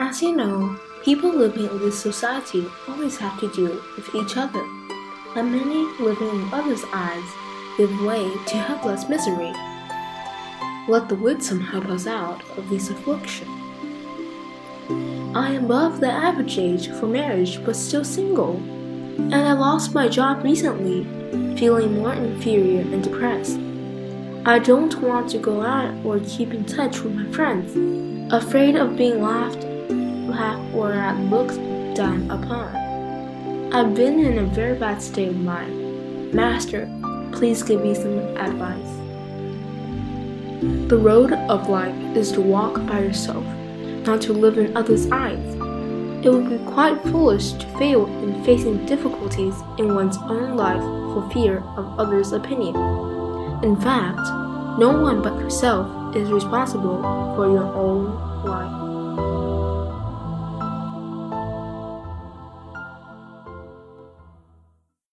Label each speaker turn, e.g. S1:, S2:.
S1: As you know, people living in this society always have to deal with each other, and many living in others' eyes give way to helpless misery. Let the winsome help us out of this affliction. I am above the average age for marriage but still single, and I lost my job recently, feeling more inferior and depressed. I don't want to go out or keep in touch with my friends, afraid of being laughed, laughed or at looked down upon. I've been in a very bad state of mind. Master, please give me some advice. The road of life is to walk by yourself, not to live in others' eyes. It would be quite foolish to fail in facing difficulties in one's own life for fear of others' opinion. In fact, no one but yourself is responsible for your own life.